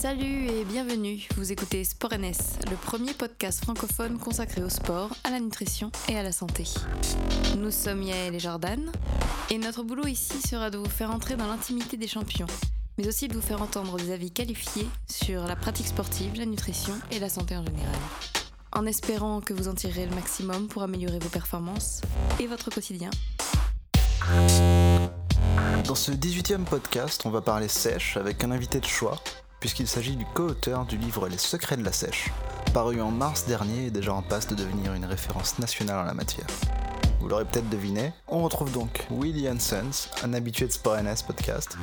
Salut et bienvenue, vous écoutez Sport NS, le premier podcast francophone consacré au sport, à la nutrition et à la santé. Nous sommes Yael et Jordan, et notre boulot ici sera de vous faire entrer dans l'intimité des champions, mais aussi de vous faire entendre des avis qualifiés sur la pratique sportive, la nutrition et la santé en général. En espérant que vous en tirerez le maximum pour améliorer vos performances et votre quotidien. Dans ce 18e podcast, on va parler sèche avec un invité de choix, puisqu'il s'agit du co-auteur du livre Les secrets de la sèche, paru en mars dernier et déjà en passe de devenir une référence nationale en la matière. Vous l'aurez peut-être deviné, on retrouve donc Willy Hansens, un habitué de Sport NS podcast,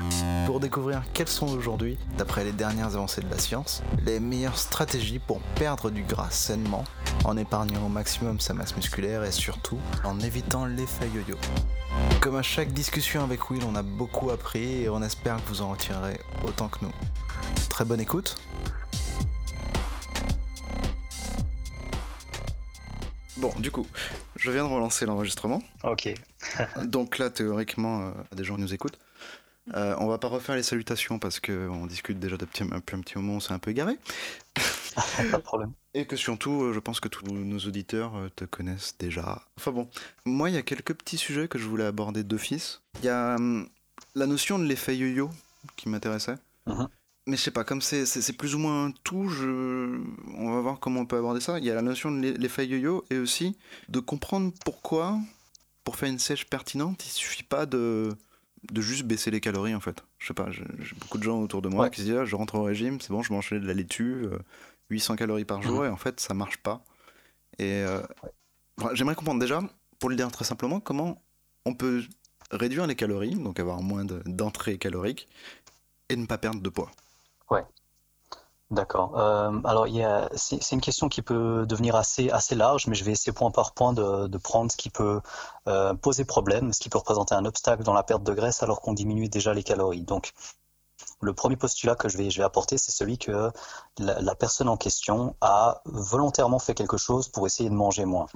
pour découvrir quelles sont aujourd'hui, d'après les dernières avancées de la science, les meilleures stratégies pour perdre du gras sainement, en épargnant au maximum sa masse musculaire et surtout en évitant l'effet yo-yo. Comme à chaque discussion avec Will, on a beaucoup appris et on espère que vous en retirerez autant que nous. Très bonne écoute. Bon, du coup, je viens de relancer l'enregistrement. Ok. Donc là, théoriquement, euh, des gens nous écoutent. Euh, on va pas refaire les salutations parce qu'on discute déjà depuis un, un petit moment, on s'est un peu égaré. Pas de problème. Et que surtout, euh, je pense que tous nos auditeurs euh, te connaissent déjà. Enfin bon, moi, il y a quelques petits sujets que je voulais aborder d'office. Il y a hum, la notion de l'effet yo-yo qui m'intéressait. Mhm. Mais je sais pas, comme c'est- plus ou moins tout, je... on va voir comment on peut aborder ça. Il y a la notion de l'e- l'effet yo-yo et aussi de comprendre pourquoi, pour faire une sèche pertinente, il suffit pas de, de juste baisser les calories en fait. Je sais pas, j'ai j'ai beaucoup de gens autour de moi Ouais. qui se disent ah, je rentre au régime, c'est bon, je mange de la laitue, euh, 800 calories par jour, Mhm. et en fait ça marche pas. Et euh, j'aimerais comprendre déjà, pour le dire très simplement, comment on peut réduire les calories, donc avoir moins de- d'entrée calorique, et ne pas perdre de poids. D'accord. Euh, alors, c'est, c'est une question qui peut devenir assez, assez large, mais je vais essayer point par point de, de prendre ce qui peut euh, poser problème, ce qui peut représenter un obstacle dans la perte de graisse alors qu'on diminue déjà les calories. Donc, le premier postulat que je vais, apporter, c'est celui que la, personne en question a volontairement fait quelque chose pour essayer de manger moins.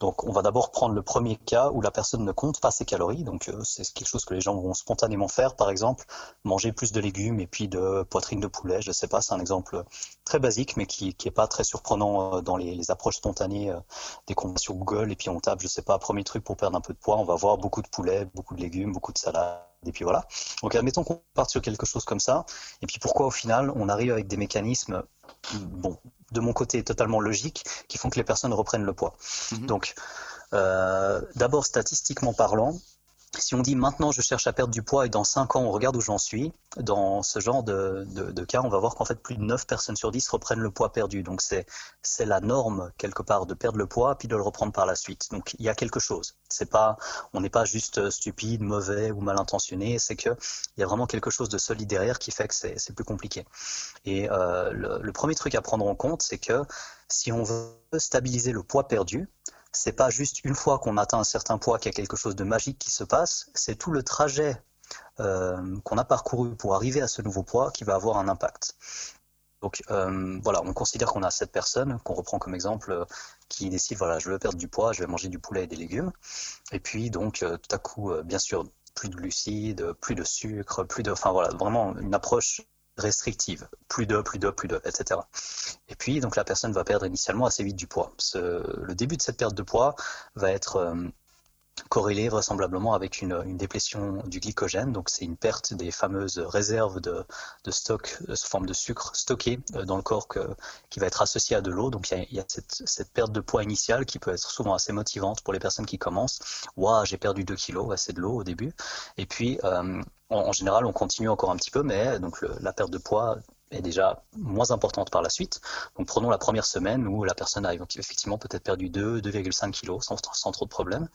Donc, on va d'abord prendre le premier cas où la personne ne compte pas ses calories. Donc, euh, c'est quelque chose que les gens vont spontanément faire. Par exemple, manger plus de légumes et puis de poitrine de poulet. Je sais pas, c'est un exemple très basique, mais qui, qui est pas très surprenant euh, dans les, approches spontanées euh, va sur Google et puis on tape, je sais pas, premier truc pour perdre un peu de poids. On va voir beaucoup de poulet, beaucoup de légumes, beaucoup de salade. Et puis voilà. Donc, admettons qu'on parte sur quelque chose comme ça. Et puis pourquoi au final on arrive avec des mécanismes, bon, de mon côté totalement logiques, qui font que les personnes reprennent le poids. Mhm. Donc, euh, d'abord statistiquement parlant, si on dit maintenant je cherche à perdre du poids et dans 5 ans on regarde où j'en suis, dans ce genre de, de, cas, on va voir qu'en fait plus de 9 personnes sur 10 reprennent le poids perdu. Donc c'est la norme quelque part de perdre le poids puis de le reprendre par la suite. Donc il y a quelque chose. C'est pas on n'est pas juste stupide, mauvais ou mal intentionné, c'est que il y a vraiment quelque chose de solide derrière qui fait que c'est plus compliqué. Et euh, le premier truc à prendre en compte, c'est que si on veut stabiliser le poids perdu, c'est pas juste une fois qu'on atteint un certain poids qu'il y a quelque chose de magique qui se passe, c'est tout le trajet euh, qu'on a parcouru pour arriver à ce nouveau poids qui va avoir un impact. Donc euh, voilà, on considère qu'on a cette personne, qu'on reprend comme exemple, euh, qui décide, voilà, je veux perdre du poids, je vais manger du poulet et des légumes. Et puis donc tout à coup, bien sûr, plus de glucides, plus de sucre, plus de... Enfin voilà, vraiment une approche restrictive. Plus de, plus de, plus de, etc. Et puis, donc, la personne va perdre initialement assez vite du poids. Le début de cette perte de poids va être euh, corrélé vraisemblablement avec une, une déplétion du glycogène. Donc, c'est une perte des fameuses réserves de, stock euh, sous forme de sucre stocké euh, dans le corps qui va être associé à de l'eau. Donc, il y a, cette, perte de poids initiale qui peut être souvent assez motivante pour les personnes qui commencent. Waouh, j'ai perdu 2 kilos, c'est de l'eau au début. Et puis, euh, en, général, on continue encore un petit peu, mais donc la perte de poids est déjà moins importante par la suite. Donc prenons la première semaine où la personne a effectivement peut-être perdu 2, 2,5 kilos sans, sans trop de problèmes.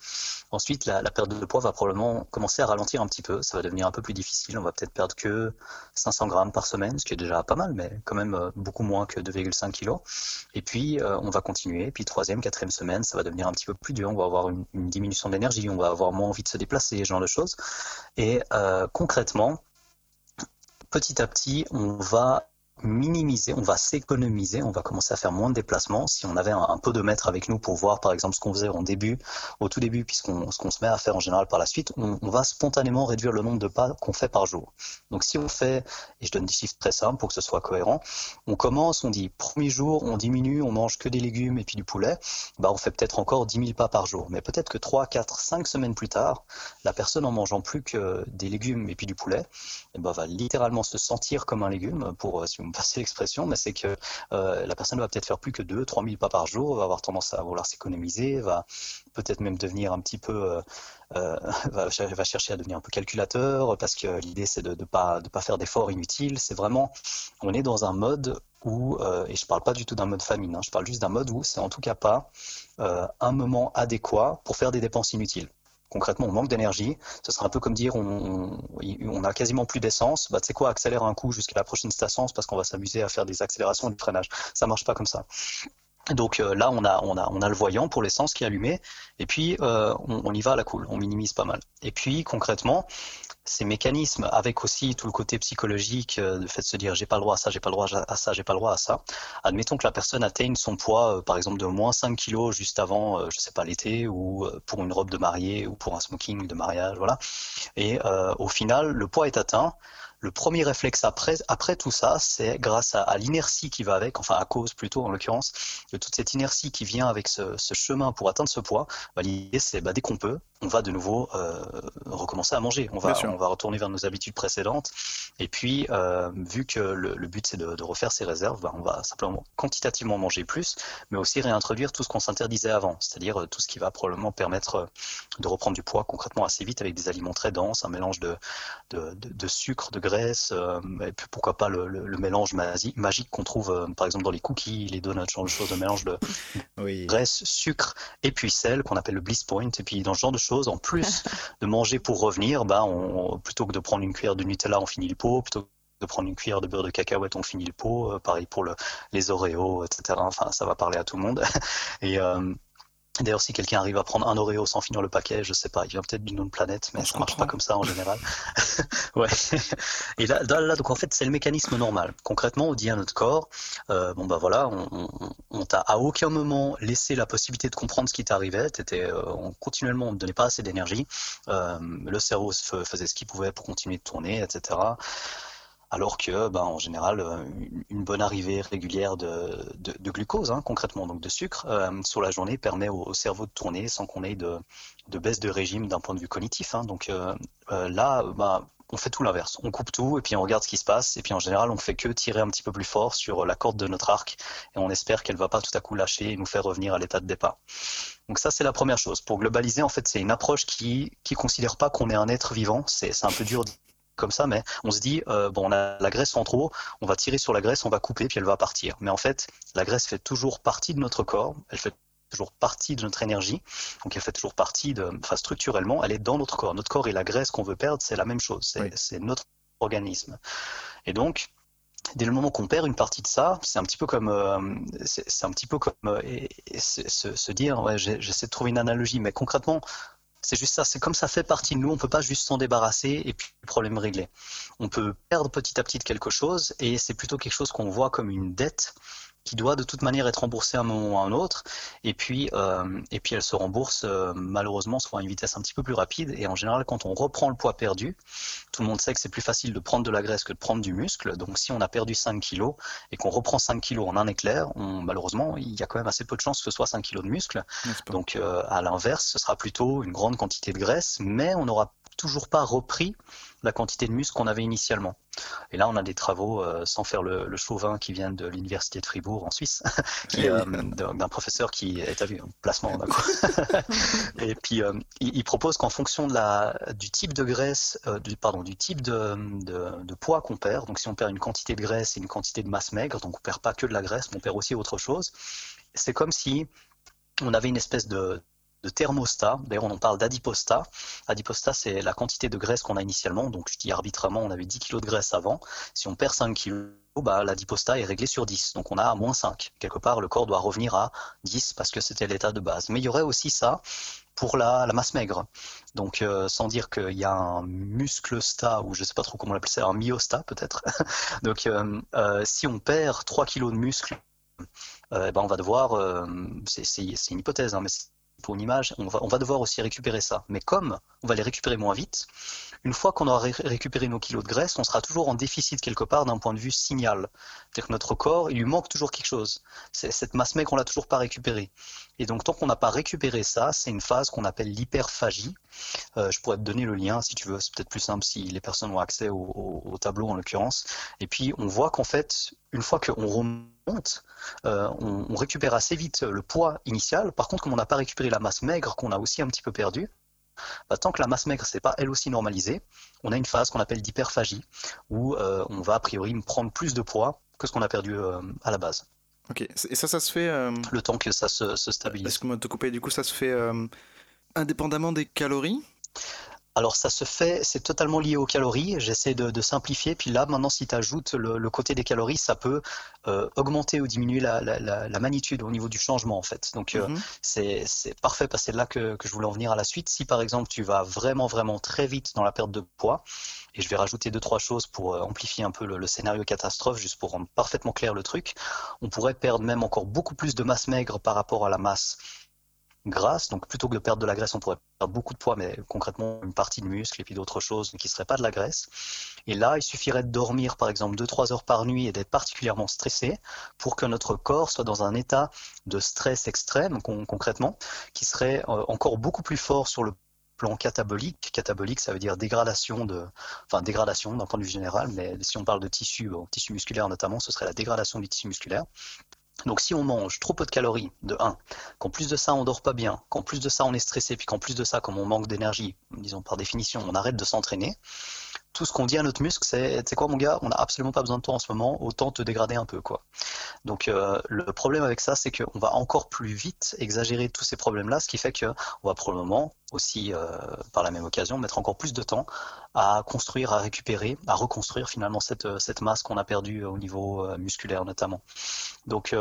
Ensuite, la, perte de poids va probablement commencer à ralentir un petit peu. Ça va devenir un peu plus difficile. On va peut-être perdre que 500 grammes par semaine, ce qui est déjà pas mal, mais quand même euh, beaucoup moins que 2,5 kilos. Et puis, euh, on va continuer. Puis troisième, quatrième semaine, ça va devenir un petit peu plus dur. On va avoir une, une diminution d'énergie. On va avoir moins envie de se déplacer, ce genre de choses. Et euh, concrètement, petit à petit, on va minimiser, on va s'économiser, on va commencer à faire moins de déplacements. Si on avait un, peu de mètres avec nous pour voir, par exemple, ce qu'on faisait en début, au tout début, puisqu'on ce qu'on se met à faire en général par la suite, on, va spontanément réduire le nombre de pas qu'on fait par jour. Donc si on fait, et je donne des chiffres très simples pour que ce soit cohérent, on commence, on dit premier jour, on diminue, on mange que des légumes et puis du poulet, bah on fait peut-être encore 10 000 pas par jour. Mais peut-être que 3, 4, 5 semaines plus tard, la personne en mangeant plus que des légumes et puis du poulet, ben, va littéralement se sentir comme un légume, pour vous me passez l'expression, mais c'est que euh, la personne va peut-être faire plus que 2, 3 000 pas par jour, va avoir tendance à vouloir s'économiser, va peut-être même devenir un petit peu, euh, euh, va, chercher à devenir un peu calculateur, parce que l'idée c'est de ne pas, de pas faire d'efforts inutiles. C'est vraiment, on est dans un mode où, et je parle pas du tout d'un mode famine, hein, je parle juste d'un mode où c'est en tout cas pas un moment adéquat pour faire des dépenses inutiles concrètement, on manque d'énergie. Ce serait un peu comme dire on, on, a quasiment plus d'essence. Bah, tu sais quoi, accélère un coup jusqu'à la prochaine station parce qu'on va s'amuser à faire des accélérations et du freinage. Ça marche pas comme ça. Donc euh, là, on a, on, a, on a le voyant pour l'essence qui est allumé, et puis euh, on, on, y va à la cool, on minimise pas mal. Et puis concrètement, ces mécanismes, avec aussi tout le côté psychologique, euh, le fait de se dire j'ai pas le droit à ça, j'ai pas le droit à ça, j'ai pas le droit à ça. Admettons que la personne atteigne son poids, euh, par exemple, de moins 5 kilos juste avant, euh, je sais pas, l'été, ou pour une robe de mariée, ou pour un smoking de mariage, voilà. Et au final, le poids est atteint le premier réflexe après, après tout ça, c'est grâce à, l'inertie qui va avec, enfin à cause plutôt en l'occurrence, de toute cette inertie qui vient avec ce, chemin pour atteindre ce poids, bah, l'idée c'est bah, dès qu'on peut, on va de nouveau euh, recommencer à manger. On va, on va retourner vers nos habitudes précédentes. Et puis, euh, vu que le, but c'est de, refaire ses réserves, bah, on va simplement quantitativement manger plus, mais aussi réintroduire tout ce qu'on s'interdisait avant, c'est-à-dire euh, tout ce qui va probablement permettre de reprendre du poids concrètement assez vite avec des aliments très denses, un mélange de, de, sucre, de graisse, et puis pourquoi pas le, mélange magique qu'on trouve par exemple dans les cookies, les donuts, ce genre de choses, de mélange de graisse, sucre et puis sel qu'on appelle le bliss point. Et puis dans ce genre de choses, en plus de manger pour revenir, ben on, plutôt que de prendre une cuillère de Nutella, on finit le pot. Plutôt que de prendre une cuillère de beurre de cacahuète, on finit le pot. Euh, pareil pour le, les Oreos, etc. Enfin, ça va parler à tout le monde. Et euh, D'ailleurs, si quelqu'un arrive à prendre un Oreo sans finir le paquet, je sais pas, il vient peut-être d'une autre planète, mais ça marche pas comme ça en général. ouais. Et là, là, donc en fait, c'est le mécanisme normal. Concrètement, on dit à notre corps, euh, bon bah voilà, on, on, t'a à aucun moment laissé la possibilité de comprendre ce qui t'arrivait. T'étais, euh, on, continuellement, on ne donnait pas assez d'énergie. Euh, le cerveau faisait ce qu'il pouvait pour continuer de tourner, etc alors que, ben, en général, euh, une bonne arrivée régulière de, glucose, hein, concrètement, donc de sucre, euh, sur la journée permet au, cerveau de tourner sans qu'on ait de, baisse de régime d'un point de vue cognitif. Hein. Donc euh, là, ben, on fait tout l'inverse. On coupe tout et puis on regarde ce qui se passe. Et puis en général, on fait que tirer un petit peu plus fort sur la corde de notre arc et on espère qu'elle va pas tout à coup lâcher et nous faire revenir à l'état de départ. Donc ça, c'est la première chose. Pour globaliser, en fait, c'est une approche qui qui considère pas qu'on est un être vivant. C'est un peu dur comme ça, mais on se dit, euh, bon, on a la graisse en trop, on va tirer sur la graisse, on va couper, puis elle va partir. Mais en fait, la graisse fait toujours partie de notre corps, elle fait toujours partie de notre énergie, donc elle fait toujours partie de, enfin structurellement, elle est dans notre corps. Notre corps et la graisse qu'on veut perdre, c'est la même chose, c'est notre organisme. Et donc, dès le moment qu'on perd une partie de ça, c'est un petit peu comme, euh, c'est un petit peu comme euh, se, dire, ouais, j'essaie de trouver une analogie, mais concrètement, c'est juste ça, c'est comme ça fait partie de nous, on peut pas juste s'en débarrasser et puis problème réglé. On peut perdre petit à petit quelque chose et c'est plutôt quelque chose qu'on voit comme une dette qui doit de toute manière être remboursée à un moment ou à un autre. Et puis, euh, et puis elle se rembourse euh, malheureusement soit à une vitesse un petit peu plus rapide. Et en général, quand on reprend le poids perdu, tout le monde sait que c'est plus facile de prendre de la graisse que de prendre du muscle. Donc si on a perdu 5 kilos et qu'on reprend 5 kilos en un éclair, on, malheureusement, il y a quand même assez peu de chances que ce soit 5 kilos de muscle. Donc euh, à l'inverse, ce sera plutôt une grande quantité de graisse, mais on n'aura toujours pas repris la quantité de muscle qu'on avait initialement. Et là, on a des travaux, euh, sans faire le, le, chauvin, qui viennent de l'université de Fribourg en Suisse, qui, euh, d'un professeur qui est à vu, placement Et puis, euh, il, propose qu'en fonction de la, du type de graisse, du, pardon, du type de, de, de poids qu'on perd, donc si on perd une quantité de graisse et une quantité de masse maigre, donc on perd pas que de la graisse, mais on perd aussi autre chose, c'est comme si on avait une espèce de, de thermostat. D'ailleurs, on en parle d'adipostat. Adipostat, c'est la quantité de graisse qu'on a initialement. Donc, je dis arbitrairement, on avait 10 kg de graisse avant. Si on perd 5 kg, bah, l'adipostat est réglé sur 10. Donc, on a moins 5. Quelque part, le corps doit revenir à 10 parce que c'était l'état de base. Mais il y aurait aussi ça. pour la, masse maigre. Donc, euh, sans dire qu'il y a un muscle sta, ou je ne sais pas trop comment on l'appelle ça, un myostat peut-être. Donc, euh, euh, si on perd 3 kilos de muscle, ben on va devoir, c'est une hypothèse, hein, mais pour une image, on va, devoir aussi récupérer ça. Mais comme on va les récupérer moins vite, une fois qu'on aura récupéré nos kilos de graisse, on sera toujours en déficit quelque part d'un point de vue signal. C'est-à-dire que notre corps, il lui manque toujours quelque chose. Cette masse maigre, on l'a toujours pas récupérée. Et donc, tant qu'on n'a pas récupéré ça, c'est une phase qu'on appelle l'hyperphagie. Euh, je pourrais te donner le lien si tu veux, c'est peut-être plus simple si les personnes ont accès au, tableau en l'occurrence. Et puis, on voit qu'en fait, une fois qu'on remonte, euh, on, on récupère assez vite le poids initial. Par contre, comme on n'a pas récupéré la masse maigre qu'on a aussi un petit peu perdue, bah, tant que la masse maigre s'est pas elle aussi normalisée, on a une phase qu'on appelle d'hyperphagie, où euh, on va a priori prendre plus de poids que ce qu'on a perdu euh, à la base. Ok, et ça, ça se fait. Euh, Le temps que ça se, se stabilise. Est-ce que te couper, du coup, ça se fait indépendamment des calories? Alors ça se fait, c'est totalement lié aux calories. J'essaie de, simplifier. Puis là, maintenant, si tu ajoutes le, côté des calories, ça peut euh, augmenter ou diminuer la, magnitude au niveau du changement, en fait. Donc euh, mhm. c'est parfait parce que c'est là que, je voulais en venir à la suite. Si par exemple tu vas vraiment, vraiment très vite dans la perte de poids, et je vais rajouter deux, trois choses pour euh, amplifier un peu le, le scénario catastrophe, juste pour rendre parfaitement clair le truc, on pourrait perdre même encore beaucoup plus de masse maigre par rapport à la masse grasse. Donc plutôt que de perdre de la graisse, on pourrait perdre beaucoup de poids, mais concrètement une partie de muscle et puis d'autres choses qui ne seraient pas de la graisse. Et là, il suffirait de dormir par exemple 2-3 heures par nuit et d'être particulièrement stressé pour que notre corps soit dans un état de stress extrême concrètement, qui serait euh, encore beaucoup plus fort sur le plan catabolique. Catabolique, ça veut dire dégradation de, d'un point de vue général, mais si on parle de tissu, tissu musculaire notamment, ce serait la dégradation du tissu musculaire. Donc si on mange trop peu de calories, de 1, qu'en plus de ça on dort pas bien, qu'en plus de ça on est stressé, puis qu'en plus de ça comme on manque d'énergie, disons par définition, on arrête de s'entraîner, tout ce qu'on dit à notre muscle, c'est, c'est quoi mon gars, on n'a absolument pas besoin de toi en ce moment, autant te dégrader un peu quoi. Donc euh, le problème avec ça, c'est qu'on va encore plus vite exagérer tous ces problèmes-là, ce qui fait qu'on va probablement aussi, euh, par la même occasion, mettre encore plus de temps à construire, à récupérer, à reconstruire finalement cette, cette masse qu'on a perdue au niveau euh, musculaire notamment. Donc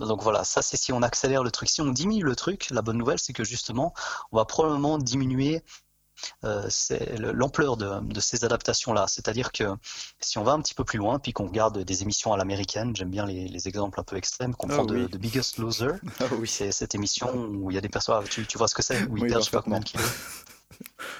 donc voilà, ça c'est si on accélère le truc. Si on diminue le truc, la bonne nouvelle c'est que justement, on va probablement diminuer euh, l'ampleur de, ces adaptations-là. C'est-à-dire que si on va un petit peu plus loin, puis qu'on regarde des émissions à l'américaine, j'aime bien les, exemples un peu extrêmes, qu'on ah prend de, Biggest Loser. Ah c'est cette émission où il y a des personnes, tu, tu vois ce que c'est, où ils perdent je sais pas combien de kilos.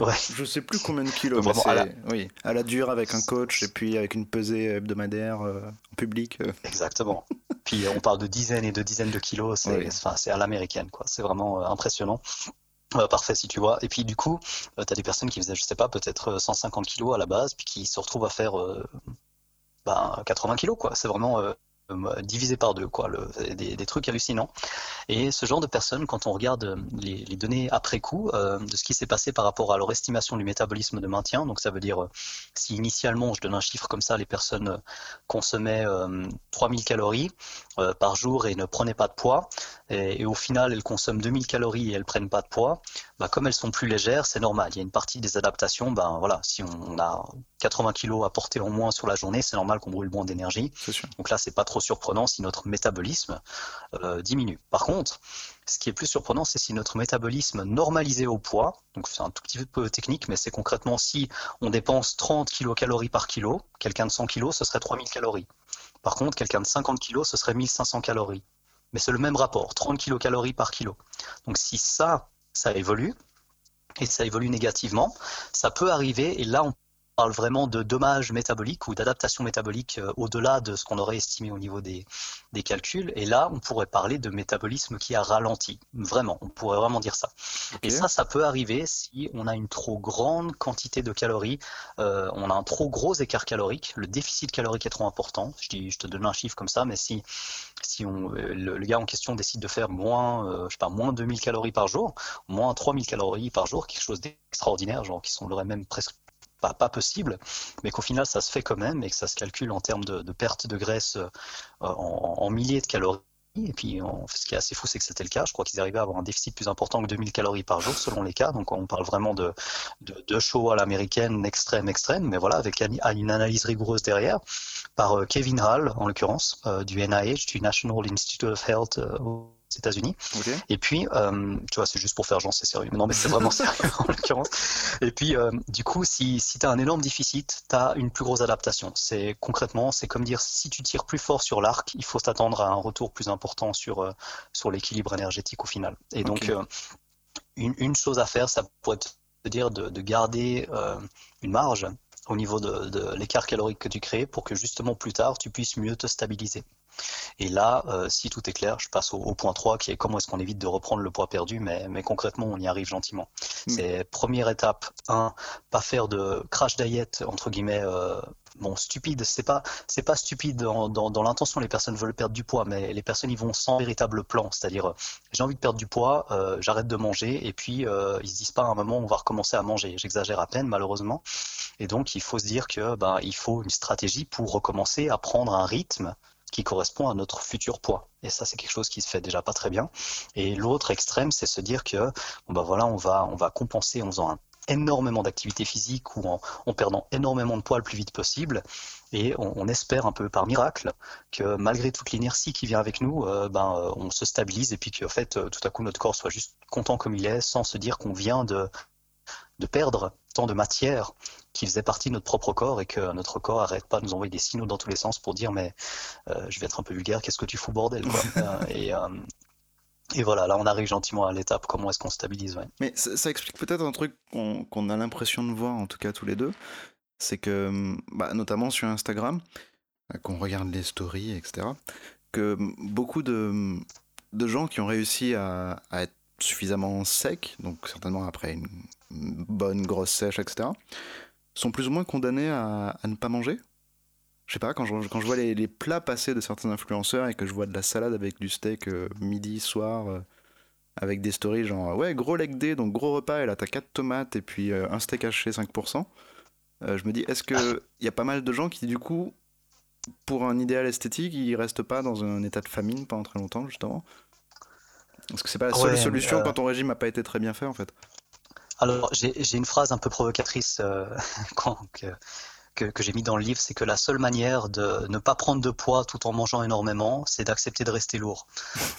Ouais. Je sais plus combien de kilos, mais à la... oui, à la dure avec un coach et puis avec une pesée hebdomadaire euh, en public. Euh. Exactement. puis on parle de dizaines et de dizaines de kilos, c'est à l'américaine, quoi. C'est vraiment impressionnant. Euh, parfait si tu vois. Et puis du coup, euh, tu as des personnes qui faisaient, je sais pas, peut-être 150 euh, kilos à la base, puis qui se retrouvent à faire ben, 80 kilos, quoi. C'est vraiment euh, divisé par deux, quoi, des, trucs hallucinants. Et ce genre de personnes, quand on regarde euh, les, données après coup euh, de ce qui s'est passé par rapport à leur estimation du métabolisme de maintien, donc ça veut dire si initialement, je donne un chiffre comme ça, les personnes consommaient 3000 calories par jour et ne prenaient pas de poids, et, au final elles consomment 2000 calories et elles prennent pas de poids, bah, comme elles sont plus légères, c'est normal. Il y a une partie des adaptations, ben voilà, si on, a 80 kilos à porter en moins sur la journée, c'est normal qu'on brûle moins d'énergie. Donc là, c'est pas trop surprenant si notre métabolisme euh, diminue. Par contre, ce qui est plus surprenant, c'est si notre métabolisme normalisé au poids, donc c'est un tout petit peu technique, mais c'est concrètement si on dépense 30 kilocalories par kilo, quelqu'un de 100 kg, ce serait 3000 calories. Par contre, quelqu'un de 50 kg, ce serait 1500 calories. Mais c'est le même rapport, 30 kilocalories par kilo. Donc si ça, ça évolue, et ça évolue négativement, ça peut arriver, et là on parle vraiment de dommages métaboliques ou d'adaptation métabolique euh, au-delà de ce qu'on aurait estimé au niveau des, des, calculs. Et là, on pourrait parler de métabolisme qui a ralenti. Vraiment, on pourrait vraiment dire ça. Et ça, ça peut arriver si on a une trop grande quantité de calories, euh, on a un trop gros écart calorique, le déficit calorique est trop important. Je, dis, je te donne un chiffre comme ça, mais si, si on, euh, le, gars en question décide de faire moins, je sais pas, moins 2000 calories par jour, moins 3000 calories par jour, quelque chose d'extraordinaire, genre qui semblerait même presque pas, possible, mais qu'au final ça se fait quand même et que ça se calcule en termes de, perte de graisse euh, en, milliers de calories. Et puis, ce qui est assez fou, c'est que c'était le cas. Je crois qu'ils arrivaient à avoir un déficit plus important que 2000 calories par jour, selon les cas. Donc, on parle vraiment de, de, show à l'américaine, extrême, extrême, mais voilà, avec une analyse rigoureuse derrière, par euh, Kevin Hall, en l'occurrence, euh, du NIH, du National Institute of Health États-Unis. Et puis, euh, tu vois, c'est juste pour faire genre c'est sérieux. non, mais c'est vraiment sérieux en l'occurrence. Et puis, euh, du coup, si, si tu as un énorme déficit, tu as une plus grosse adaptation. C'est concrètement, c'est comme dire si tu tires plus fort sur l'arc, il faut s'attendre à un retour plus important sur, euh, sur l'équilibre énergétique au final. Et donc, une, une, chose à faire, ça pourrait te dire de, de garder une marge au niveau de, de l'écart calorique que tu crées pour que justement plus tard tu puisses mieux te stabiliser. Et là, euh, si tout est clair, je passe au, point 3 qui est comment est-ce qu'on évite de reprendre le poids perdu, mais, mais concrètement, on y arrive gentiment. Hmm. C'est première étape, 1, pas faire de crash diet, entre guillemets, euh, bon, stupide, c'est pas, c'est pas stupide dans, dans, l'intention, les personnes veulent perdre du poids, mais les personnes, ils vont sans véritable plan, c'est-à-dire, euh, j'ai envie de perdre du poids, j'arrête de manger, et puis ils se disent pas à un moment, on va recommencer à manger. J'exagère à peine, malheureusement. Et donc, il faut se dire que, ben, il faut une stratégie pour recommencer à prendre un rythme qui correspond à notre futur poids. Et ça, c'est quelque chose qui se fait déjà pas très bien. Et l'autre extrême, c'est se dire que, bon bah voilà, on va, on va compenser en faisant énormément d'activité physique ou en, perdant énormément de poids le plus vite possible. Et on, espère un peu par miracle que malgré toute l'inertie qui vient avec nous, euh, ben, euh, on se stabilise et puis qu'en fait, euh, tout à coup, notre corps soit juste content comme il est, sans se dire qu'on vient de, de perdre tant de matière qui faisait partie de notre propre corps et que notre corps arrête pas de nous envoyer des signaux dans tous les sens pour dire mais euh, je vais être un peu vulgaire, qu'est-ce que tu fous bordel euh, et, euh, et voilà, là on arrive gentiment à l'étape comment est-ce qu'on stabilise. Mais ça, explique peut-être un truc qu'on a l'impression de voir, en tout cas tous les deux, c'est que, bah, notamment sur Instagram, qu'on regarde les stories, etc., que beaucoup de, de gens qui ont réussi à, à être suffisamment secs, donc certainement après une bonne grosse sèche, etc., sont plus ou moins condamnés à, ne pas manger. Je sais pas, quand je, quand je vois les, plats passés de certains influenceurs et que je vois de la salade avec du steak euh, midi, soir, euh, avec des stories genre ouais, gros leg day, donc gros repas, et là t'as 4 tomates et puis euh, un steak haché 5%, je me dis, est-ce qu'il y a pas mal de gens qui, du coup, pour un idéal esthétique, ils restent pas dans un état de famine pendant très longtemps, justement? Est-ce que c'est pas la seule solution quand ton régime a pas été très bien fait, en fait? Alors, j'ai une phrase un peu provocatrice euh, que, que, j'ai mis dans le livre, c'est que la seule manière de ne pas prendre de poids tout en mangeant énormément, c'est d'accepter de rester lourd.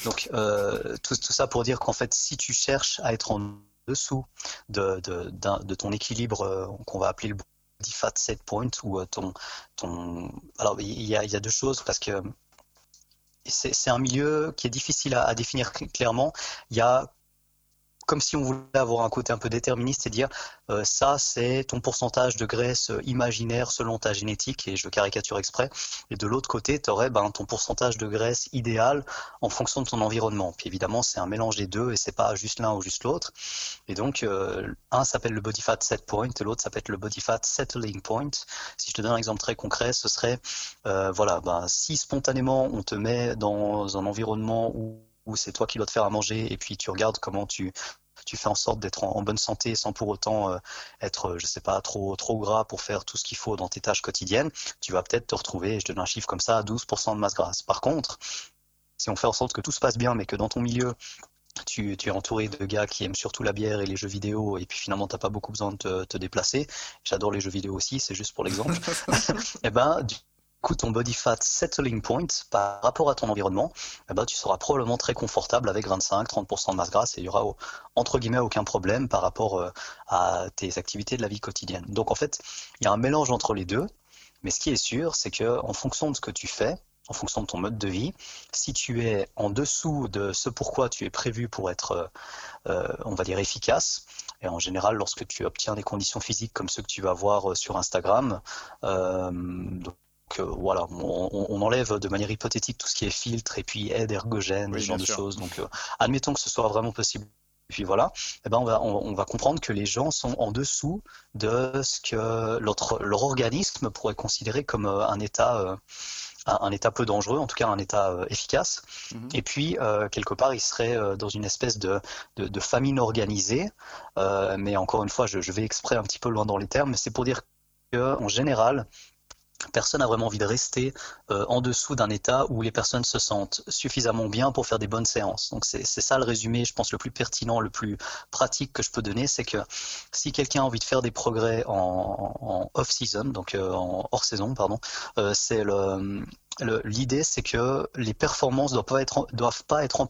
Donc, euh, tout, ça pour dire qu'en fait, si tu cherches à être en dessous de, de, de ton équilibre euh, qu'on va appeler le body fat set point, ou ton, ton... Alors, il y a, y a deux choses, parce que c'est un milieu qui est difficile à, à définir clairement. Il y a comme si on voulait avoir un côté un peu déterministe et dire euh, ça c'est ton pourcentage de graisse euh, imaginaire selon ta génétique et je caricature exprès. Et de l'autre côté tu aurais ben, ton pourcentage de graisse idéal en fonction de ton environnement. Puis évidemment c'est un mélange des deux et c'est pas juste l'un ou juste l'autre. Et donc euh, un s'appelle le body fat set point et l'autre s'appelle le body fat settling point. Si je te donne un exemple très concret ce serait voilà ben, si spontanément on te met dans un environnement où où c'est toi qui dois te faire à manger et puis tu regardes comment tu tu fais en sorte d'être en, bonne santé sans pour autant euh, être, je sais pas, trop trop gras pour faire tout ce qu'il faut dans tes tâches quotidiennes, tu vas peut-être te retrouver, je te donne un chiffre comme ça, à 12% de masse grasse. Par contre, si on fait en sorte que tout se passe bien, mais que dans ton milieu, tu, tu, es entouré de gars qui aiment surtout la bière et les jeux vidéo, et puis finalement, tu n'as pas beaucoup besoin de te, te déplacer. J'adore les jeux vidéo aussi, c'est juste pour l'exemple. et eh ben, coup, ton body fat settling point par rapport à ton environnement, eh ben, tu seras probablement très confortable avec 25-30% de masse grasse et il y aura entre guillemets aucun problème par rapport euh, à tes activités de la vie quotidienne. Donc en fait, il y a un mélange entre les deux, mais ce qui est sûr, c'est que en fonction de ce que tu fais, en fonction de ton mode de vie, si tu es en dessous de ce pourquoi tu es prévu pour être, euh, euh, on va dire, efficace, et en général, lorsque tu obtiens des conditions physiques comme ceux que tu vas voir sur Instagram, voilà, on, enlève de manière hypothétique tout ce qui est filtre et puis aide ergogène, ce genre de choses. Donc euh, admettons que ce soit vraiment possible. Et puis voilà, eh ben on, va, on, va comprendre que les gens sont en dessous de ce que leur, organisme pourrait considérer comme euh, un état, euh, un, état peu dangereux, en tout cas un état efficace. Mhm. Et puis, quelque part, ils seraient dans une espèce de, de, famine organisée. mais encore une fois, je, je vais exprès un petit peu loin dans les termes, mais c'est pour dire qu'en général, personne n'a vraiment envie de rester euh, en dessous d'un état où les personnes se sentent suffisamment bien pour faire des bonnes séances. Donc c'est ça le résumé, je pense, le plus pertinent, le plus pratique que je peux donner, c'est que si quelqu'un a envie de faire des progrès en, off-season, donc euh, en hors saison, pardon, euh, c'est l'idée, c'est que les performances doivent pas être doivent pas être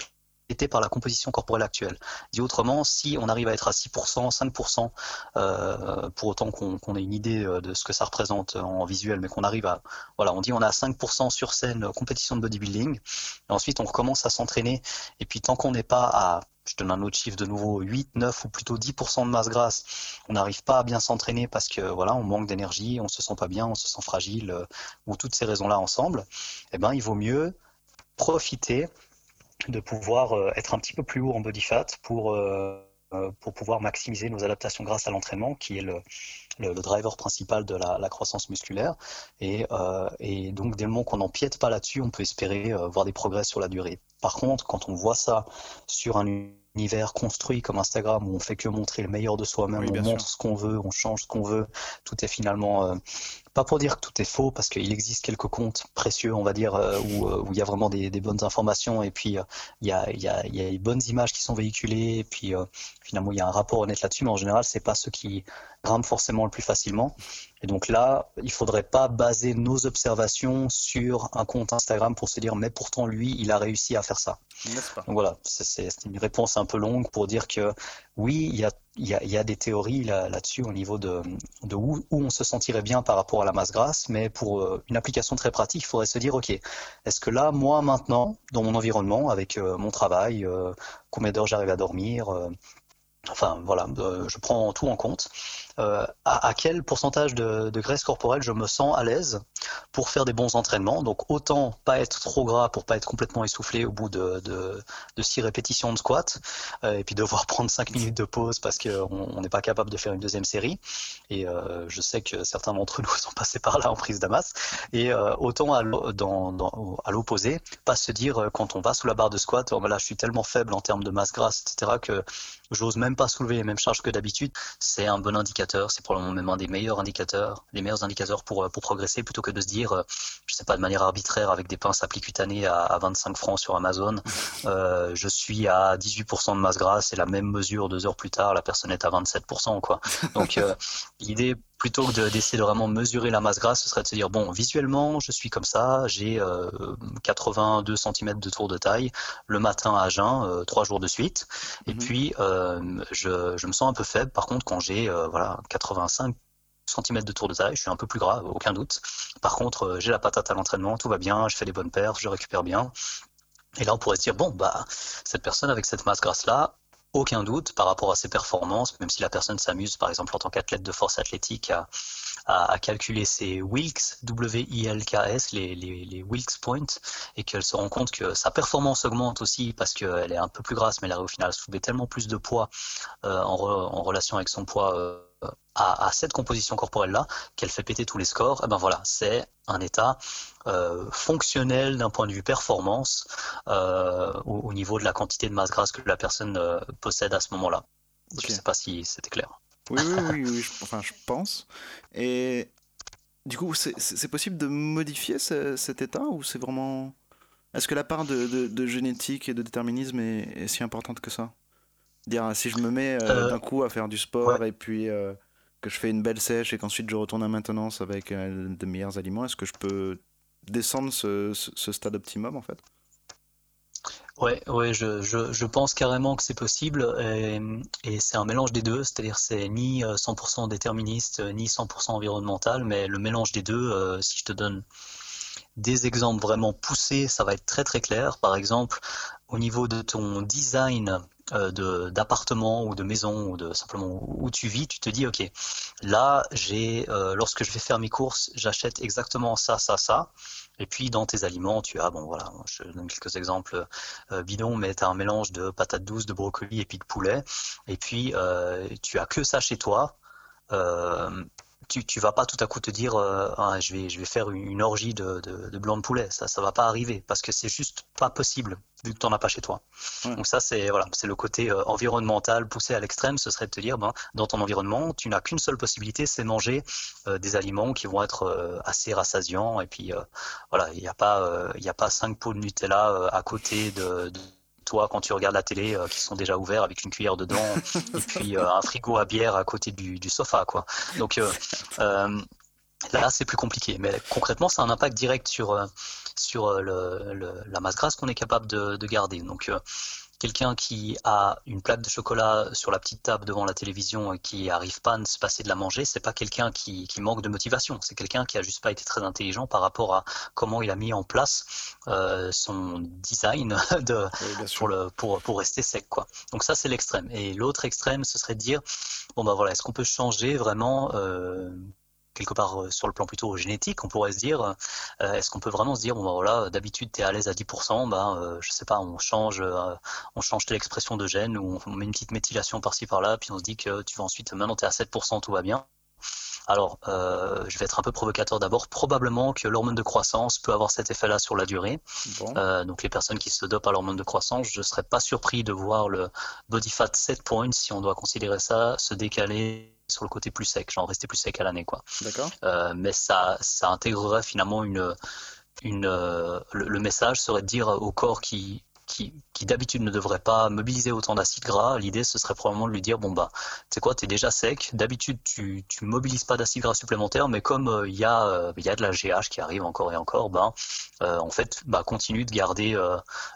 par la composition corporelle actuelle. Dit autrement, si on arrive à être à 6%, 5%, euh, pour autant qu'on ait une idée euh, de ce que ça représente en visuel, mais qu'on arrive à, voilà, on dit on a 5% sur scène euh, compétition de bodybuilding, et ensuite on recommence à s'entraîner, et puis tant qu'on n'est pas à je donne un autre chiffre de nouveau, 8, 9 ou plutôt 10% de masse grasse, on n'arrive pas à bien s'entraîner parce que voilà, on manque d'énergie, on se sent pas bien, on se sent fragile, ou toutes ces raisons-là ensemble, eh ben, il vaut mieux profiter de pouvoir euh, être un petit peu plus haut en body fat pour, euh, euh, pour pouvoir maximiser nos adaptations grâce à l'entraînement, qui est le, le, driver principal de la, la croissance musculaire. Et, et, donc, dès le moment qu'on n'empiète pas là-dessus, on peut espérer voir des progrès sur la durée. Par contre, quand on voit ça sur un univers construit comme Instagram où on fait que montrer le meilleur de soi-même, on montre ce qu'on veut, on change ce qu'on veut, tout est finalement pas pour dire que tout est faux, parce qu'il existe quelques comptes précieux, on va dire, euh, euh, où, il y a vraiment des, bonnes informations, et puis euh, il, y a, il, y a, il y a des bonnes images qui sont véhiculées, et puis finalement il y a un rapport honnête là-dessus, mais en général, c'est pas ceux qui grimpent forcément le plus facilement. Et donc là, il faudrait pas baser nos observations sur un compte Instagram pour se dire, mais pourtant lui, il a réussi à faire ça. Donc voilà, c'est une réponse un peu longue pour dire que oui, il y a il y, a, des théories là-dessus au niveau de, où, on se sentirait bien par rapport à la masse grasse, mais pour euh, une application très pratique, il faudrait se dire, OK, est-ce que là, moi, maintenant, dans mon environnement, avec euh, mon travail, euh, combien d'heures j'arrive à dormir, enfin voilà, je prends tout en compte. Euh, à, quel pourcentage de, graisse corporelle je me sens à l'aise pour faire des bons entraînements? Donc autant pas être trop gras pour pas être complètement essoufflé au bout de, de, répétitions de squat euh, et puis devoir prendre cinq minutes de pause parce qu'on n'est pas capable de faire une deuxième série. Et euh, je sais que certains d'entre nous sont passés par là en prise d'Amas. Et autant à l'opposé, pas se dire quand on va sous la barre de squat, oh, là je suis tellement faible en termes de masse grasse, etc. que j'ose même pas soulever les mêmes charges que d'habitude. C'est un bon indicateur c'est probablement même un des meilleurs indicateurs, les meilleurs indicateurs pour, euh, pour progresser plutôt que de se dire, euh, je sais pas, de manière arbitraire avec des pinces applicutanées à, à 25 francs sur Amazon, euh, je suis à 18% de masse grasse et la même mesure deux heures plus tard, la personne est à 27%, quoi. Donc, l'idée plutôt que d'essayer de, vraiment mesurer la masse grasse, ce serait de se dire, bon, visuellement, je suis comme ça, j'ai 82 cm de tour de taille, le matin à jeun, trois jours de suite, et mhm. puis je, je, me sens un peu faible, par contre, quand j'ai voilà, 85 cm de tour de taille, je suis un peu plus gras, aucun doute. Par contre, euh, j'ai la patate à l'entraînement, tout va bien, je fais des bonnes perfs, je récupère bien. Et là, on pourrait se dire, bon, bah, cette personne avec cette masse grasse-là, aucun doute par rapport à ses performances, même si la personne s'amuse, par exemple, en tant qu'athlète de force athlétique, à, à, calculer ses Wilks, W-I-L-K-S, les, les, les, Wilks Points, et qu'elle se rend compte que sa performance augmente aussi parce qu'elle est un peu plus grasse, mais elle a au final soulevé tellement plus de poids euh, en, en, relation avec son poids. Euh, à, cette composition corporelle-là, qu'elle fait péter tous les scores, et eh ben voilà, c'est un état euh, fonctionnel d'un point de vue performance euh, au, niveau de la quantité de masse grasse que la personne euh, possède à ce moment-là. Je ne sais pas si c'était clair. Oui, oui, oui, oui, je, enfin, je pense. Et du coup, c'est possible de modifier cet état ou c'est vraiment. Est-ce que la part de, génétique et de déterminisme est si importante que ça? Dire si je me mets euh, euh, d'un coup à faire du sport et puis euh, que je fais une belle sèche et qu'ensuite je retourne à maintenance avec de meilleurs aliments, est-ce que je peux descendre ce, stade optimum en fait? Ouais, ouais, je, je, pense carrément que c'est possible et, et c'est un mélange des deux, c'est-à-dire c'est ni 100% déterministe ni 100% environnemental, mais le mélange des deux, si je te donne des exemples vraiment poussés, ça va être très très clair. Par exemple, au niveau de ton design euh, d'appartement ou de maison ou de simplement où tu vis, tu te dis ok, là j'ai euh, lorsque je vais faire mes courses, j'achète exactement ça, ça, ça. Et puis dans tes aliments, tu as bon voilà, je donne quelques exemples euh, bidons, mais tu as un mélange de patates douces, de brocoli et puis de poulet. Et puis tu as que ça chez toi tu, tu vas pas tout à coup te dire euh, ah, je, vais, je vais faire une, orgie de, de, blanc de poulet. Ça ça va pas arriver parce que c'est juste pas possible vu que tu n'en as pas chez toi. Donc ça c'est voilà, c'est le côté euh, environnemental poussé à l'extrême, ce serait de te dire ben, dans ton environnement, tu n'as qu'une seule possibilité, c'est manger euh, des aliments qui vont être assez rassasiants et puis voilà, il n'y a pas il a pas cinq pots de Nutella à côté de toi quand tu regardes la télé euh, qui sont déjà ouverts avec une cuillère dedans et puis euh, un frigo à bière à côté du, sofa quoi. Donc euh, là c'est plus compliqué, mais concrètement ça a un impact direct sur sur le, la masse grasse qu'on est capable de, garder. Donc quelqu'un qui a une plaque de chocolat sur la petite table devant la télévision et qui arrive pas à se passer de la manger, c'est pas quelqu'un qui, qui, manque de motivation. C'est quelqu'un qui a juste pas été très intelligent par rapport à comment il a mis en place euh, son design de, pour, le, pour, pour rester sec. Quoi. Donc ça, c'est l'extrême. Et l'autre extrême, ce serait de dire, bon ben voilà, est-ce qu'on peut changer vraiment euh, quelque part euh, sur le plan plutôt génétique, on pourrait se dire, euh, est-ce qu'on peut vraiment se dire, bon ben voilà, d'habitude tu es à l'aise à 10%, ben euh, je sais pas, on change, on change l'expression de gène ou on met une petite méthylation par-ci par-là, puis on se dit que tu vas ensuite, maintenant tu es à 7%, tout va bien. Alors, je vais être un peu provocateur d'abord. Probablement que l'hormone de croissance peut avoir cet effet-là sur la durée. donc, les personnes qui se dopent à l'hormone de croissance, je ne serais pas surpris de voir le body fat set point, si on doit considérer ça, se décaler sur le côté plus sec, genre rester plus sec à l'année, quoi. D'accord. Euh, mais ça, ça intégrerait finalement une, une, euh, le, message serait de dire au corps qui, qui, qui d'habitude ne devrait pas mobiliser autant d'acide gras, l'idée ce serait probablement de lui dire bon bah tu sais quoi, tu es déjà sec, d'habitude tu tu mobilises pas d'acide gras supplémentaire, mais comme il euh, y a il y a de la GH qui arrive encore et encore, ben en fait bah continue de garder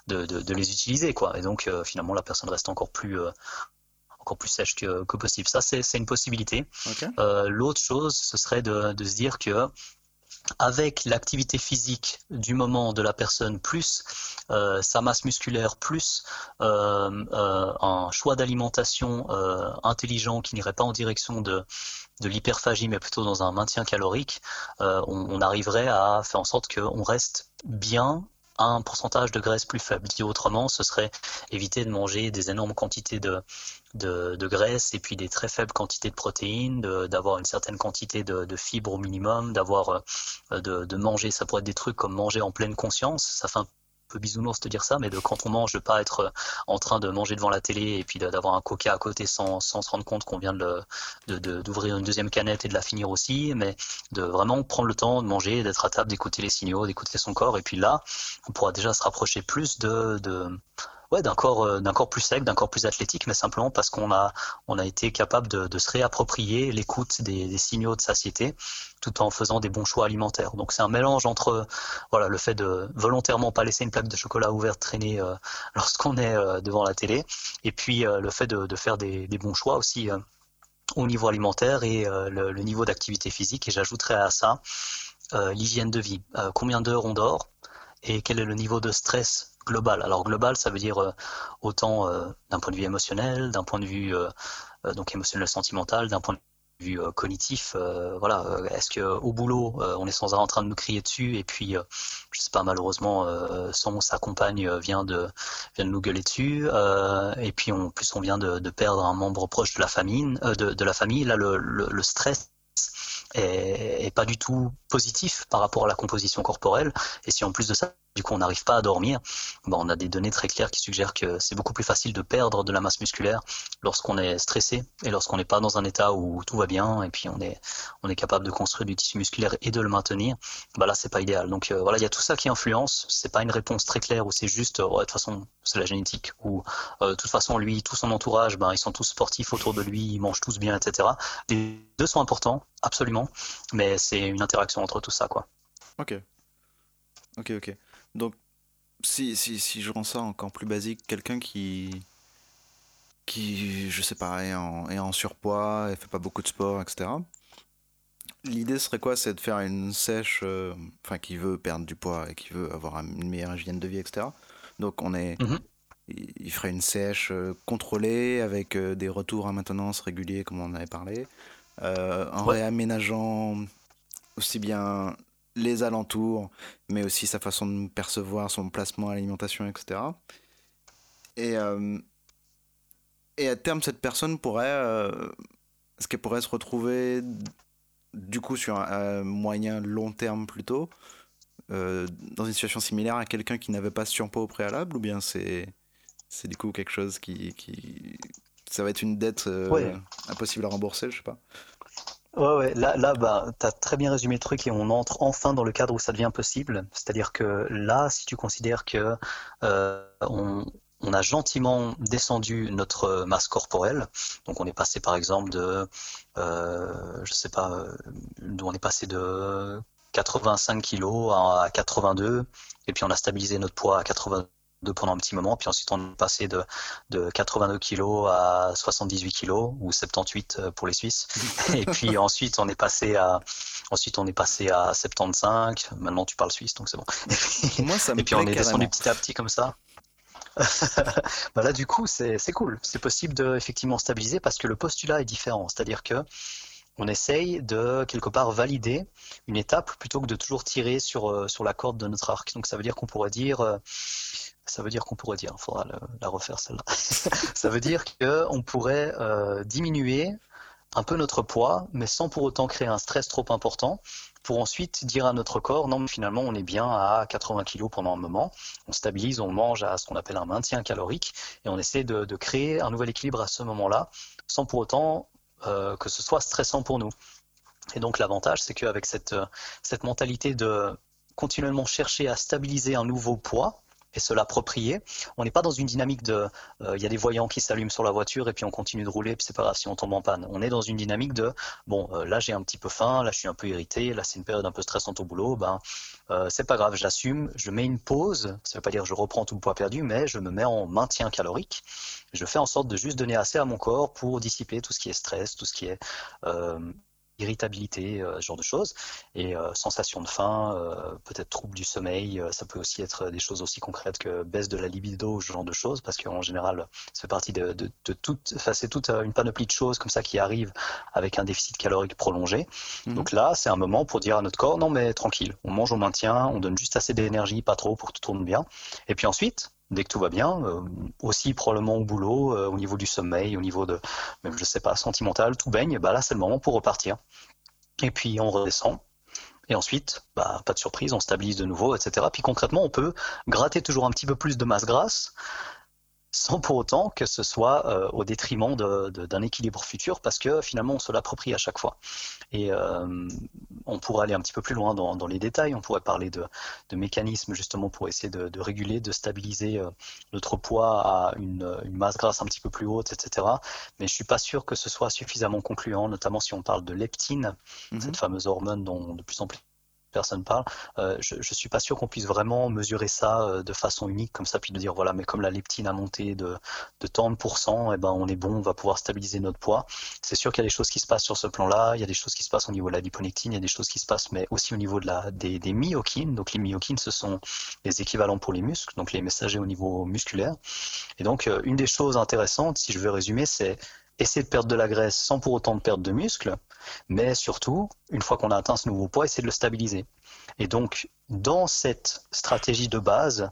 de, de, de, les utiliser quoi. Et donc finalement la personne reste encore plus encore plus sèche que, possible. Ça, c'est une possibilité. Euh, l'autre chose, ce serait de, se dire que avec l'activité physique du moment de la personne, plus euh, sa masse musculaire, plus euh, un choix d'alimentation intelligent qui n'irait pas en direction de, de l'hyperphagie, mais plutôt dans un maintien calorique, on, on, arriverait à faire en sorte qu'on reste bien un pourcentage de graisse plus faible. Dit autrement, ce serait éviter de manger des énormes quantités de, graisse et puis des très faibles quantités de protéines, d'avoir une certaine quantité de, fibres au minimum, d'avoir euh, de, manger, ça pourrait être des trucs comme manger en pleine conscience, ça fait peu bisounours de dire ça, mais de quand on mange, de pas être euh, en train de manger devant la télé et puis d'avoir un coca à côté sans, sans se rendre compte qu'on vient d'ouvrir de, d'ouvrir une deuxième canette et de la finir aussi, mais de vraiment prendre le temps de manger, d'être à table, d'écouter les signaux, d'écouter son corps, et puis là, on pourra déjà se rapprocher plus de, de d'un corps, euh, corps plus sec, d'un corps plus athlétique, mais simplement parce qu'on a, on a été capable de, se réapproprier l'écoute des, signaux de satiété, tout en faisant des bons choix alimentaires. Donc c'est un mélange entre, voilà, le fait de volontairement pas laisser une plaque de chocolat ouverte traîner euh, lorsqu'on est euh, devant la télé, et puis le fait de, faire des, bons choix aussi au niveau alimentaire et le, le, niveau d'activité physique. Et j'ajouterais à ça l'hygiène de vie. combien d'heures on dort et quel est le niveau de stress global. Alors global, ça veut dire euh, autant euh, d'un point de vue émotionnel, d'un point de vue euh, donc émotionnel sentimental, d'un point de vue cognitif. voilà, est-ce que au boulot, on est sans arrêt en train de nous crier dessus et puis je sais pas malheureusement son sa compagne vient de vient de nous gueuler dessus et puis en plus on vient de, perdre un membre proche de la famille de, la famille. Là le, le stress est, pas du tout positif par rapport à la composition corporelle. Et si en plus de ça, du coup, on n'arrive pas à dormir, bon, on a des données très claires qui suggèrent que c'est beaucoup plus facile de perdre de la masse musculaire lorsqu'on est stressé et lorsqu'on n'est pas dans un état où tout va bien et puis on est, on est capable de construire du tissu musculaire et de le maintenir. Bah là, c'est pas idéal. Donc euh, voilà, il y a tout ça qui influence. C'est pas une réponse très claire où c'est juste, de toute façon, c'est la génétique. Ou euh, de toute façon, lui, tout son entourage, ben, ils sont tous sportifs autour de lui, ils mangent tous bien, etc. Les deux sont importants, absolument, mais c'est une interaction entre tout ça, quoi. Ok. Ok, ok. Donc, si, si, si je rends ça encore plus basique, quelqu'un qui, qui, je sais pas, est en, est en surpoids, et fait pas beaucoup de sport, etc. L'idée serait quoi? C'est de faire une sèche, euh, enfin, qui veut perdre du poids et qui veut avoir une meilleure hygiène de vie, etc. Donc, on est. Mhm. Il ferait une sèche euh, contrôlée avec euh, des retours à maintenance réguliers, comme on en avait parlé, en réaménageant aussi bien les alentours, mais aussi sa façon de percevoir son placement à l'alimentation, etc. Et, euh, et à terme, cette personne pourrait, euh, ce qu'elle pourrait se retrouver du coup sur un, moyen long terme plutôt, euh, dans une situation similaire à quelqu'un qui n'avait pas surpoids au préalable, ou bien c'est c'est du coup quelque chose qui, qui ça va être une dette impossible à rembourser, je sais pas. Ouais, ouais, là, là bah, tu très bien résumé le truc et on entre enfin dans le cadre où ça devient possible. C'est-à-dire que là, si tu considères que euh, on, on, a gentiment descendu notre masse corporelle, donc on est passé par exemple de, euh, je sais pas, euh, on est passé de 85 kg à 82, et puis on a stabilisé notre poids à 82 pendant un petit moment, puis ensuite on est passé de, de 82 kg à 78 kg ou 78 euh, pour les Suisses. Et puis ensuite on est passé à ensuite on est passé à 75. Maintenant tu parles suisse donc c'est bon. Moi ça me Et puis on est descendu petit à petit comme ça. bah là du coup c'est cool, c'est possible de effectivement stabiliser parce que le postulat est différent, c'est-à-dire que on essaye de quelque part valider une étape plutôt que de toujours tirer sur, euh, sur la corde de notre arc. Donc ça veut dire qu'on pourrait dire euh, ça veut dire qu'on pourrait dire, il faudra la refaire celle-là. ça veut dire qu'on pourrait euh, diminuer un peu notre poids, mais sans pour autant créer un stress trop important, pour ensuite dire à notre corps, non, mais finalement, on est bien à 80 kg pendant un moment, on stabilise, on mange à ce qu'on appelle un maintien calorique, et on essaie de, créer un nouvel équilibre à ce moment-là, sans pour autant euh, que ce soit stressant pour nous. Et donc l'avantage, c'est qu'avec cette, cette mentalité de continuellement chercher à stabiliser un nouveau poids, et se l'approprier. On n'est pas dans une dynamique de, euh, il y a des voyants qui s'allument sur la voiture et puis on continue de rouler, puis c'est pas grave si on tombe en panne. On est dans une dynamique de, bon, euh, là j'ai un petit peu faim, là je suis un peu irrité, là c'est une période un peu stressante au boulot, ben euh, c'est pas grave, j'assume, je mets une pause. Ça veut pas dire je reprends tout le poids perdu, mais je me mets en maintien calorique. Je fais en sorte de juste donner assez à mon corps pour dissiper tout ce qui est stress, tout ce qui est irritabilité, euh, ce genre de choses, et euh, sensation de faim, euh, peut-être trouble du sommeil, ça peut aussi être des choses aussi concrètes que baisse de la libido, ce genre de choses, parce qu'en général, ça fait partie de, de, de toute, enfin, c'est toute une panoplie de choses comme ça qui arrivent avec un déficit calorique prolongé. Mhm. Donc là, c'est un moment pour dire à notre corps, non mais tranquille, on mange au maintien, on donne juste assez d'énergie, pas trop pour que tout tourne bien, et puis ensuite, dès que tout va bien, euh, aussi probablement au boulot, euh, au niveau du sommeil, au niveau de, même je sais pas, sentimental, tout baigne, bah là c'est le moment pour repartir. Et puis on redescend. Et ensuite, bah, pas de surprise, on stabilise de nouveau, etc. Puis concrètement, on peut gratter toujours un petit peu plus de masse grasse sans pour autant que ce soit euh, au détriment d'un équilibre futur, parce que finalement on se l'approprie à chaque fois. Et euh, on pourrait aller un petit peu plus loin dans, les détails, on pourrait parler de, mécanismes justement pour essayer de, réguler, de stabiliser euh, notre poids à une, masse grasse un petit peu plus haute, etc. Mais je suis pas sûr que ce soit suffisamment concluant, notamment si on parle de leptine, mm-hmm. cette fameuse hormone dont de plus en plus personne parle. Euh, je ne suis pas sûr qu'on puisse vraiment mesurer ça euh, de façon unique comme ça, puis de dire voilà, mais comme la leptine a monté de, de tant de pourcents, eh ben on est bon, on va pouvoir stabiliser notre poids. C'est sûr qu'il y a des choses qui se passent sur ce plan-là, il y a des choses qui se passent au niveau de la liponectine, il y a des choses qui se passent, mais aussi au niveau de la, des, des myokines. Donc les myokines, ce sont les équivalents pour les muscles, donc les messagers au niveau musculaire. Et donc euh, une des choses intéressantes, si je veux résumer, c'est essayer de perdre de la graisse sans pour autant de perdre de muscle, mais surtout, une fois qu'on a atteint ce nouveau poids, essayer de le stabiliser. Et donc, dans cette stratégie de base,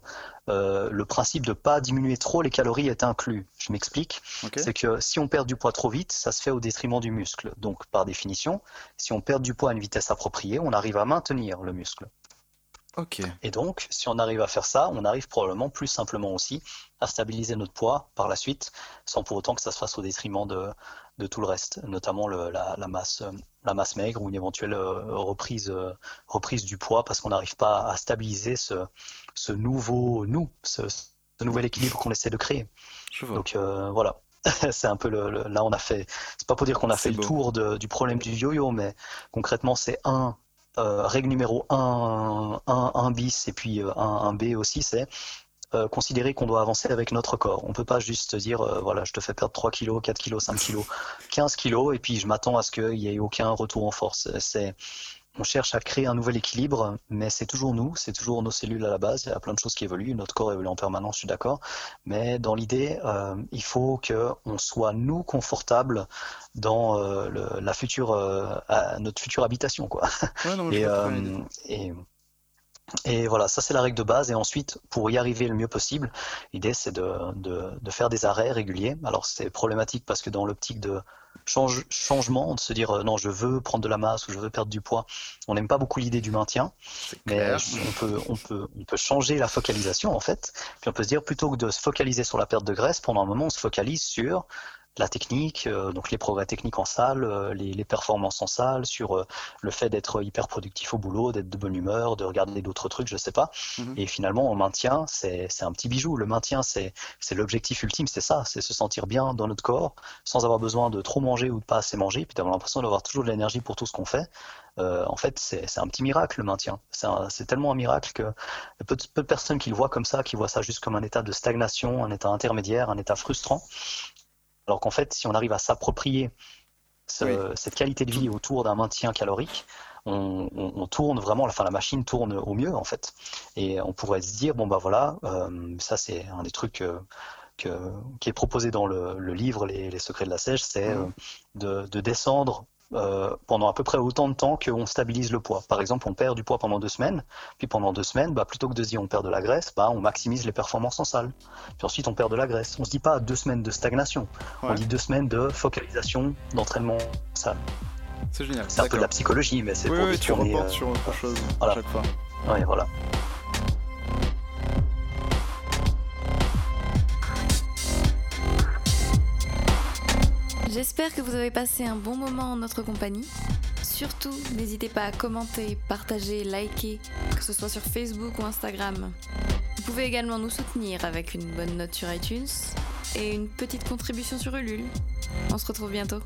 euh, le principe de ne pas diminuer trop les calories est inclus. Je m'explique. C'est que si on perd du poids trop vite, ça se fait au détriment du muscle. Donc, par définition, si on perd du poids à une vitesse appropriée, on arrive à maintenir le muscle. Et donc, si on arrive à faire ça, on arrive probablement plus simplement aussi à stabiliser notre poids par la suite, sans pour autant que ça se fasse au détriment de, de tout le reste, notamment le, la, la, masse, la masse maigre ou une éventuelle euh, reprise, euh, reprise du poids, parce qu'on n'arrive pas à stabiliser ce, ce nouveau nous, ce, ce nouvel équilibre qu'on essaie de créer. Donc euh, voilà. c'est un peu le, là on a fait c'est pas pour dire qu'on a fait le tour de, du problème du yo-yo mais concrètement c'est un euh, règle numéro 1, 1, bis et puis 1, euh, 1 B aussi, c'est euh, considérer qu'on doit avancer avec notre corps. On ne peut pas juste dire, voilà, je te fais perdre 3 kilos, 4 kilos, 5 kilos, 15 kilos, et puis je m'attends à ce qu'il n'y ait aucun retour en force. C'est on cherche à créer un nouvel équilibre, mais c'est toujours nous, c'est toujours nos cellules à la base. Il y a plein de choses qui évoluent, notre corps évolue en permanence, je suis d'accord. Mais dans l'idée, euh, il faut que on soit nous confortables dans euh, la future, euh, notre future habitation, quoi. et, et, voilà, ça c'est la règle de base. Et ensuite, pour y arriver le mieux possible, l'idée c'est de, de, faire des arrêts réguliers. Alors c'est problématique parce que dans l'optique de change, changement, de se dire euh, non, je veux prendre de la masse ou je veux perdre du poids. On n'aime pas beaucoup l'idée du maintien, mais on peut, on, peut, on peut changer la focalisation en fait. Puis on peut se dire plutôt que de se focaliser sur la perte de graisse, pendant un moment, on se focalise sur la technique, euh, donc les progrès techniques en salle, euh, les, performances en salle, sur euh, le fait d'être hyper productif au boulot, d'être de bonne humeur, de regarder d'autres trucs, je sais pas. Mhm. Et finalement, on maintien, c'est un petit bijou. Le maintien, c'est l'objectif ultime, c'est ça, c'est se sentir bien dans notre corps, sans avoir besoin de trop manger ou de pas assez manger, puis d'avoir l'impression d'avoir toujours de l'énergie pour tout ce qu'on fait. euh, en fait, c'est un petit miracle le maintien. C'est tellement un miracle que peu de, peu de personnes qui le voient comme ça, qui voient ça juste comme un état de stagnation, un état intermédiaire, un état frustrant. Alors qu'en fait, si on arrive à s'approprier cette qualité de vie autour d'un maintien calorique, on, tourne vraiment, enfin la machine tourne au mieux en fait. Et on pourrait se dire, bon bah voilà, euh, ça c'est un des trucs euh, qui est proposé dans le, livre les, secrets de la sèche, c'est mmh. euh, de, descendre euh, pendant à peu près autant de temps qu'on stabilise le poids. Par exemple, on perd du poids pendant deux semaines, puis pendant deux semaines, bah, plutôt que de se dire on perd de la graisse, bah, on maximise les performances en salle. Puis ensuite, on perd de la graisse. On se dit pas deux semaines de stagnation, on dit deux semaines de focalisation, d'entraînement en salle. C'est génial. C'est un peu de la psychologie, mais c'est oui, pour oui, tu reportes euh, sur autre chose à chaque fois. Oui, voilà. J'espère que vous avez passé un bon moment en notre compagnie. Surtout, n'hésitez pas à commenter, partager, liker, que ce soit sur Facebook ou Instagram. Vous pouvez également nous soutenir avec une bonne note sur iTunes et une petite contribution sur Ulule. On se retrouve bientôt.